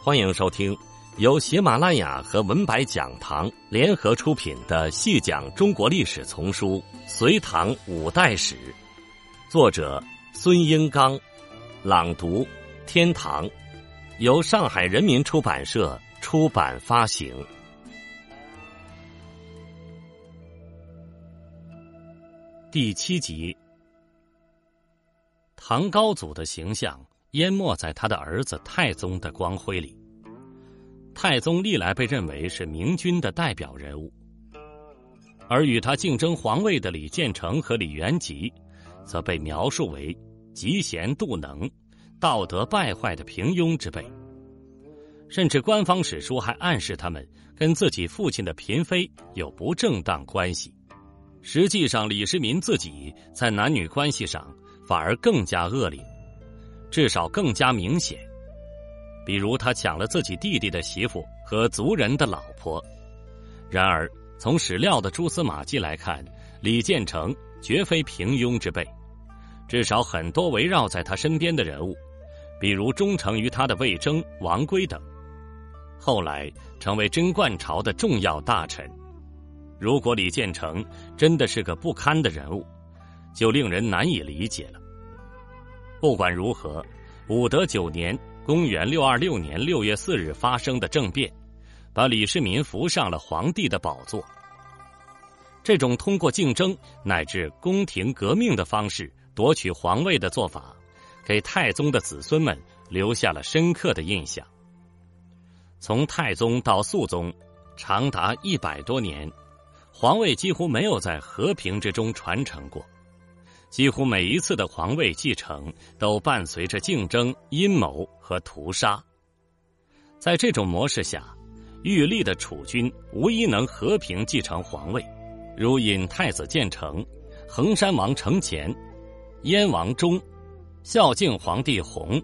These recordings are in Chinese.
欢迎收听由喜马拉雅和文白讲堂联合出品的《细讲中国历史丛书·隋唐五代史》，作者孙英刚，朗读天堂，由上海人民出版社出版发行。第七集，唐高祖的形象淹没在他的儿子太宗的光辉里。太宗历来被认为是明君的代表人物，而与他竞争皇位的李建成和李元吉，则被描述为嫉贤妒能、道德败坏的平庸之辈。甚至官方史书还暗示他们跟自己父亲的嫔妃有不正当关系。实际上，李世民自己在男女关系上反而更加恶劣，至少更加明显。比如，他抢了自己弟弟的媳妇和族人的老婆。然而，从史料的蛛丝马迹来看，李建成绝非平庸之辈。至少，很多围绕在他身边的人物，比如忠诚于他的魏征、王圭等，后来成为贞观朝的重要大臣。如果李建成真的是个不堪的人物，就令人难以理解了。不管如何，武德九年。公元六二六年六月四日发生的政变，把李世民扶上了皇帝的宝座。这种通过竞争乃至宫廷革命的方式夺取皇位的做法，给太宗的子孙们留下了深刻的印象。从太宗到肃宗，长达一百多年，皇位几乎没有在和平之中传承过。几乎每一次的皇位继承都伴随着竞争、阴谋和屠杀。在这种模式下，玉立的储君无一能和平继承皇位，如尹太子建成、衡山王承乾、燕王忠、孝敬皇帝弘、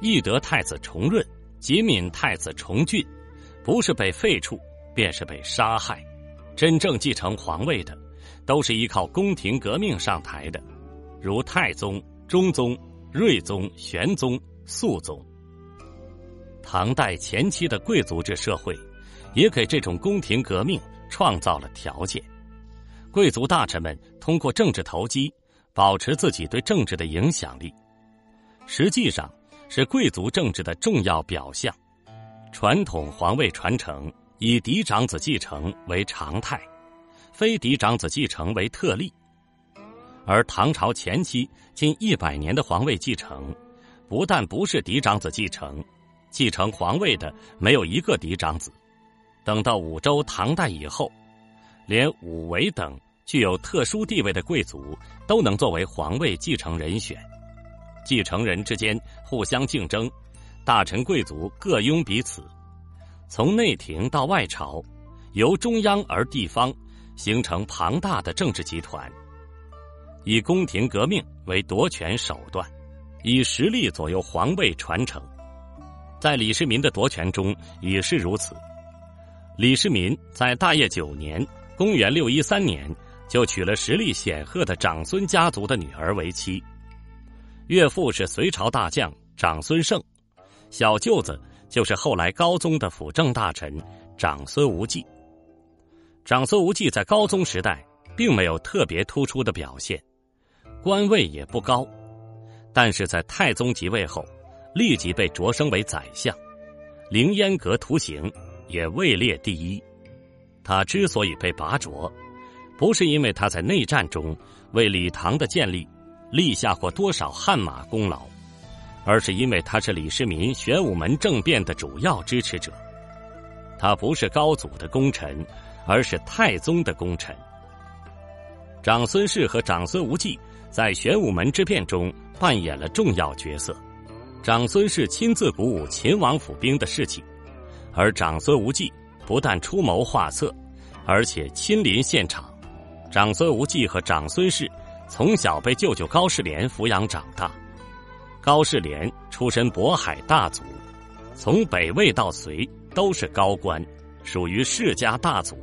懿德太子重润、吉敏太子重俊，不是被废黜，便是被杀害。真正继承皇位的，都是依靠宫廷革命上台的。如太宗、中宗、睿宗、玄宗、肃宗，唐代前期的贵族制社会，也给这种宫廷革命创造了条件。贵族大臣们通过政治投机，保持自己对政治的影响力，实际上是贵族政治的重要表象。传统皇位传承以嫡长子继承为常态，非嫡长子继承为特例。而唐朝前期近一百年的皇位继承，不但不是嫡长子继承，继承皇位的没有一个嫡长子。等到武周、唐代以后，连武韦等具有特殊地位的贵族都能作为皇位继承人选。继承人之间互相竞争，大臣贵族各拥彼此。从内廷到外朝，由中央而地方，形成庞大的政治集团。以宫廷革命为夺权手段，以实力左右皇位传承，在李世民的夺权中也是如此。李世民在大业九年（公元六一三年）就娶了实力显赫的长孙家族的女儿为妻，岳父是隋朝大将长孙晟，小舅子就是后来高宗的辅政大臣长孙无忌。长孙无忌在高宗时代并没有特别突出的表现。官位也不高，但是在太宗即位后，立即被擢升为宰相，凌烟阁图形也位列第一。他之所以被拔擢，不是因为他在内战中为李唐的建立立下过多少汗马功劳，而是因为他是李世民玄武门政变的主要支持者。他不是高祖的功臣，而是太宗的功臣。长孙氏和长孙无忌。在玄武门之变中扮演了重要角色，长孙氏亲自鼓舞秦王府兵的士气，而长孙无忌不但出谋划策，而且亲临现场。长孙无忌和长孙氏从小被舅舅高士廉抚养长大，高士廉出身渤海大族，从北魏到隋都是高官，属于世家大族。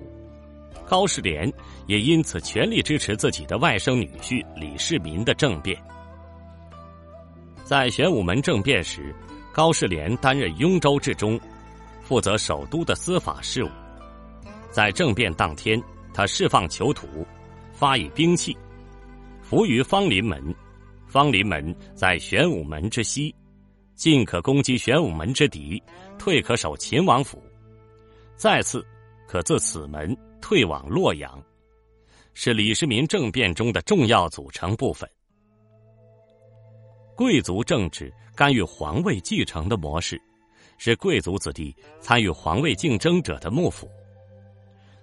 高士廉也因此全力支持自己的外甥女婿李世民的政变。在玄武门政变时，高士廉担任雍州治中，负责首都的司法事务。在政变当天，他释放囚徒，发以兵器，伏于方林门。方林门在玄武门之西，进可攻击玄武门之敌，退可守秦王府。再次，可自此门退往洛阳，是李世民政变中的重要组成部分。贵族政治干预皇位继承的模式，是贵族子弟参与皇位竞争者的幕府。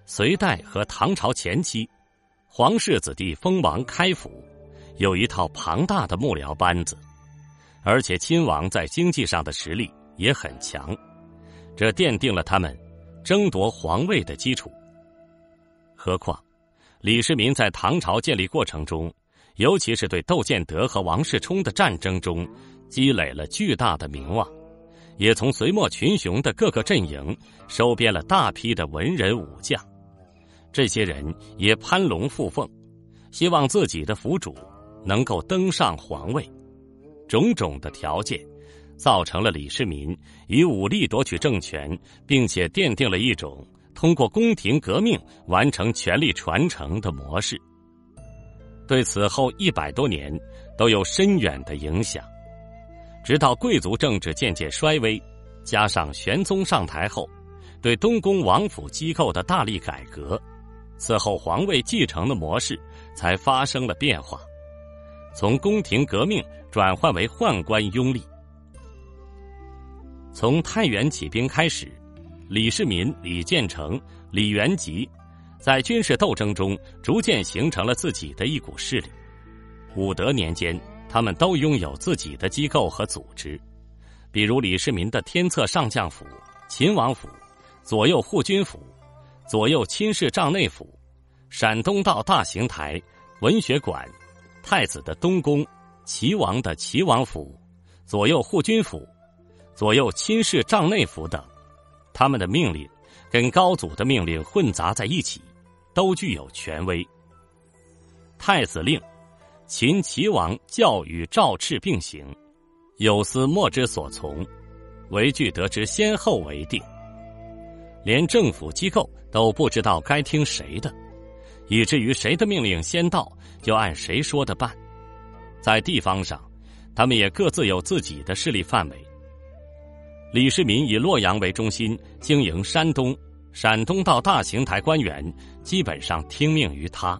隋代和唐朝前期，皇室子弟封王开府，有一套庞大的幕僚班子，而且亲王在经济上的实力也很强，这奠定了他们争夺皇位的基础。何况，李世民在唐朝建立过程中，尤其是对窦建德和王世充的战争中，积累了巨大的名望。也从隋末群雄的各个阵营收编了大批的文人武将。这些人也攀龙附凤，希望自己的府主能够登上皇位。种种的条件，造成了李世民以武力夺取政权，并且奠定了一种通过宫廷革命完成权力传承的模式。对此后一百多年都有深远的影响。直到贵族政治渐渐衰微，加上玄宗上台后，对东宫王府机构的大力改革。此后，皇位继承的模式才发生了变化，从宫廷革命转换为宦官拥立。从太原起兵开始，李世民、李建成、李元吉在军事斗争中逐渐形成了自己的一股势力。武德年间，他们都拥有自己的机构和组织，比如李世民的天策上将府、秦王府、左右护军府。左右亲事帐内府、陕东道大行台、文学馆、太子的东宫、齐王的齐王府、左右护军府、左右亲事帐内府等，他们的命令跟高祖的命令混杂在一起，都具有权威。太子令，秦齐王教与诏敕并行，有司莫之所从，唯据得之先后为定。连政府机构都不知道该听谁的，以至于谁的命令先到，就按谁说的办。在地方上，他们也各自有自己的势力范围。李世民以洛阳为中心经营山东，陕东到大行台官员基本上听命于他。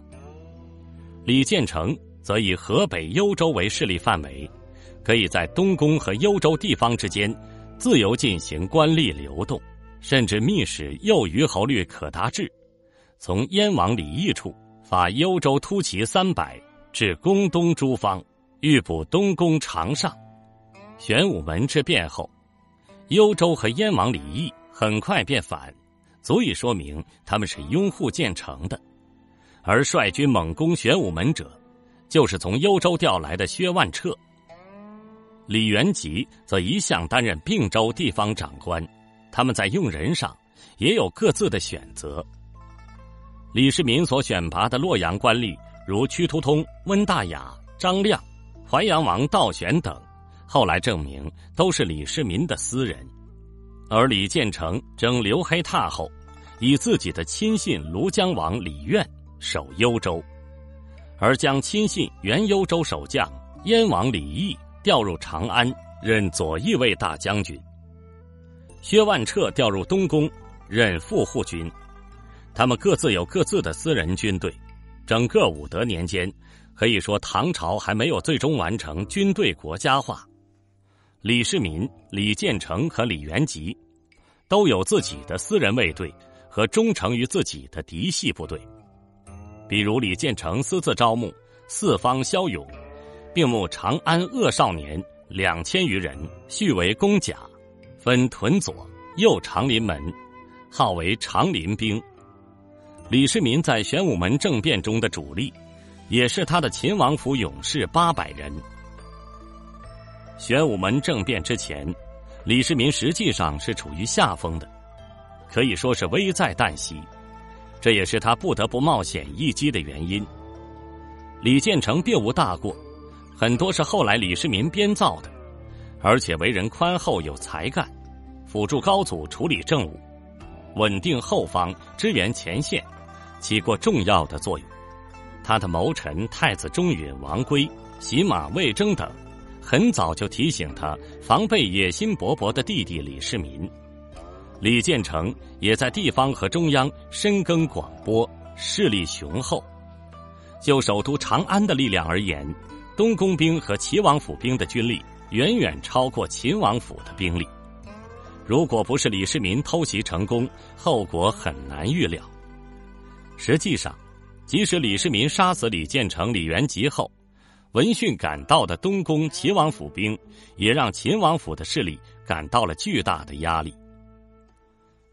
李建成则以河北幽州为势力范围，可以在东宫和幽州地方之间自由进行官吏流动。甚至密使右虞侯律可达志，从燕王李义处发幽州突骑三百至宫东诸方，欲补东宫长上。玄武门之变后，幽州和燕王李毅很快便反，足以说明他们是拥护建成的。而率军猛攻玄武门者，就是从幽州调来的薛万彻。李元吉则一向担任并州地方长官。他们在用人上也有各自的选择。李世民所选拔的洛阳官吏，如屈突通、温大雅、张亮、淮阳王道玄等，后来证明都是李世民的私人。而李建成征刘黑闼后，以自己的亲信庐江王李渊守幽州，而将亲信原幽州守将燕王李毅调入长安，任左翼卫大将军。薛万彻调入东宫，任副护军。他们各自有各自的私人军队。整个武德年间，可以说唐朝还没有最终完成军队国家化。李世民、李建成和李元吉都有自己的私人卫队和忠诚于自己的嫡系部队。比如李建成私自招募四方骁勇，并募长安恶少年两千余人，续为公甲。分屯左右长林门，号为长林兵。李世民在玄武门政变中的主力，也是他的秦王府勇士八百人。玄武门政变之前，李世民实际上是处于下风的，可以说是危在旦夕。这也是他不得不冒险一击的原因。李建成并无大过，很多是后来李世民编造的，而且为人宽厚有才干。辅助高祖处理政务，稳定后方，支援前线，起过重要的作用。他的谋臣太子中允王圭、洗马魏征等，很早就提醒他防备野心勃勃的弟弟李世民。李建成也在地方和中央深耕广播，势力雄厚。就首都长安的力量而言，东宫兵和齐王府兵的军力远远超过秦王府的兵力。如果不是李世民偷袭成功，后果很难预料。实际上。即使李世民杀死李建成、李元吉后，闻讯赶到的东宫秦王府兵，也让秦王府的势力感到了巨大的压力。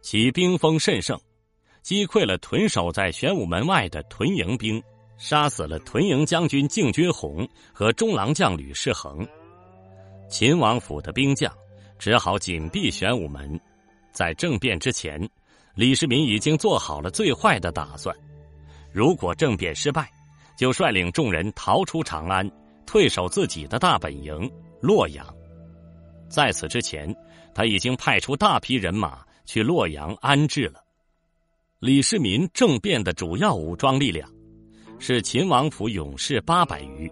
其兵锋甚盛，击溃了屯守在玄武门外的屯营兵，杀死了屯营将军敬军红和中郎将吕世恒。秦王府的兵将只好紧闭玄武门。在政变之前，李世民已经做好了最坏的打算。如果政变失败，就率领众人逃出长安，退守自己的大本营洛阳。在此之前，他已经派出大批人马去洛阳安置了。李世民政变的主要武装力量是秦王府勇士八百余，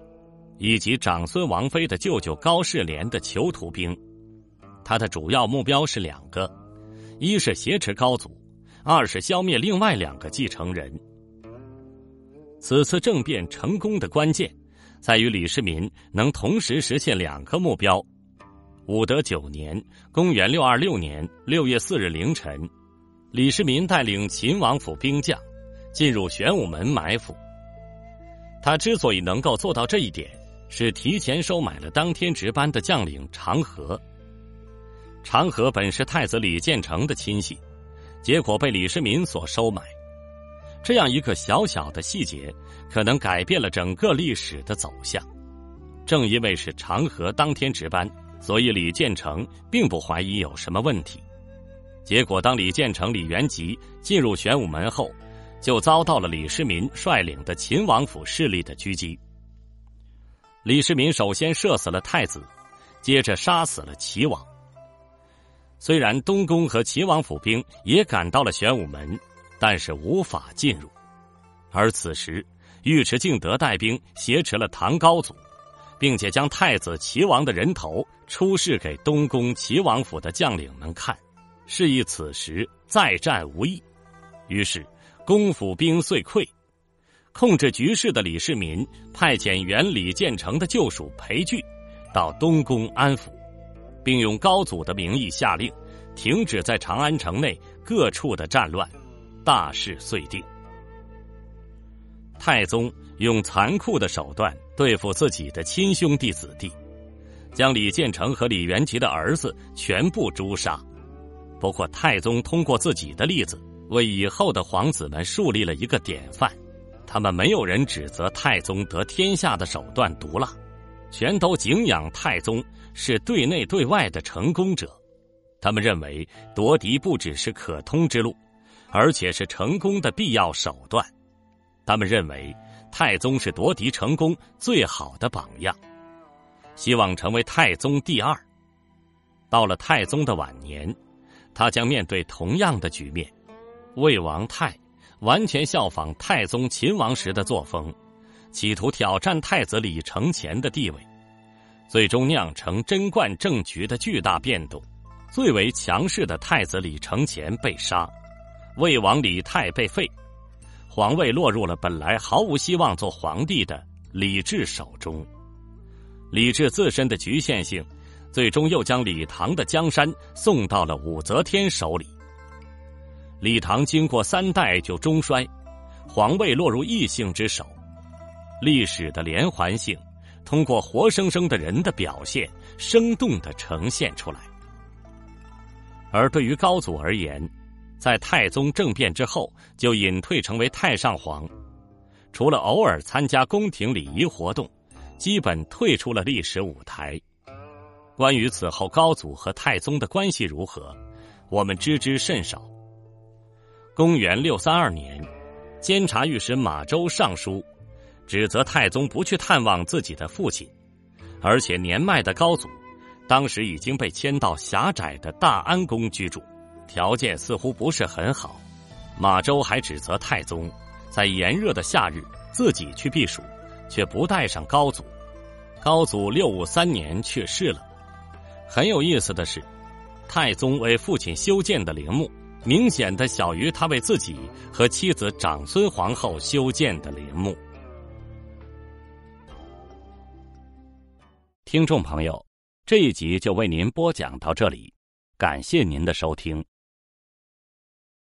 以及长孙王妃的舅舅高士廉的囚徒兵。他的主要目标是两个：一是挟持高祖，二是消灭另外两个继承人。此次政变成功的关键，在于李世民能同时实现两个目标。武德九年（公元626年）六月四日凌晨，李世民带领秦王府兵将进入玄武门埋伏。他之所以能够做到这一点，是提前收买了当天值班的将领长河。长河本是太子李建成的亲信，结果被李世民所收买。这样一个小小的细节，可能改变了整个历史的走向。正因为是长河当天值班，所以李建成并不怀疑有什么问题。结果，当李建成、李元吉进入玄武门后，就遭到了李世民率领的秦王府势力的狙击。李世民首先射死了太子，接着杀死了齐王。虽然东宫和齐王府兵也赶到了玄武门。但是无法进入，而此时尉迟敬德带兵挟持了唐高祖，并且将太子齐王的人头出示给东宫齐王府的将领们看，示意此时再战无益。于是，公府兵遂溃。控制局势的李世民派遣原李建成的旧属裴矩到东宫安抚，并用高祖的名义下令停止在长安城内各处的战乱。大事遂定。太宗用残酷的手段对付自己的亲兄弟子弟，将李建成和李元吉的儿子全部诛杀。不过，太宗通过自己的例子，为以后的皇子们树立了一个典范。他们没有人指责太宗得天下的手段毒辣，全都敬仰太宗是对内对外的成功者。他们认为夺嫡不只是可通之路。而且是成功的必要手段，他们认为太宗是夺嫡成功最好的榜样，希望成为太宗第二。到了太宗的晚年，他将面对同样的局面。魏王泰完全效仿太宗秦王时的作风，企图挑战太子李承乾的地位，最终酿成贞观政局的巨大变动。最为强势的太子李承乾被杀。魏王李泰被废，皇位落入了本来毫无希望做皇帝的李治手中。李治自身的局限性，最终又将李唐的江山送到了武则天手里。李唐经过三代就中衰，皇位落入异性之手。历史的连环性，通过活生生的人的表现，生动的呈现出来。而对于高祖而言，在太宗政变之后，就隐退成为太上皇，除了偶尔参加宫廷礼仪活动，基本退出了历史舞台。关于此后高祖和太宗的关系如何，我们知之甚少。公元六三二年，监察御史马周上书，指责太宗不去探望自己的父亲，而且年迈的高祖当时已经被迁到狭窄的大安宫居住，条件似乎不是很好。马周还指责太宗在炎热的夏日自己去避暑，却不带上高祖。高祖六五三年去世了。很有意思的是，太宗为父亲修建的陵墓，明显的小于他为自己和妻子长孙皇后修建的陵墓。听众朋友。这一集就为您播讲到这里，感谢您的收听。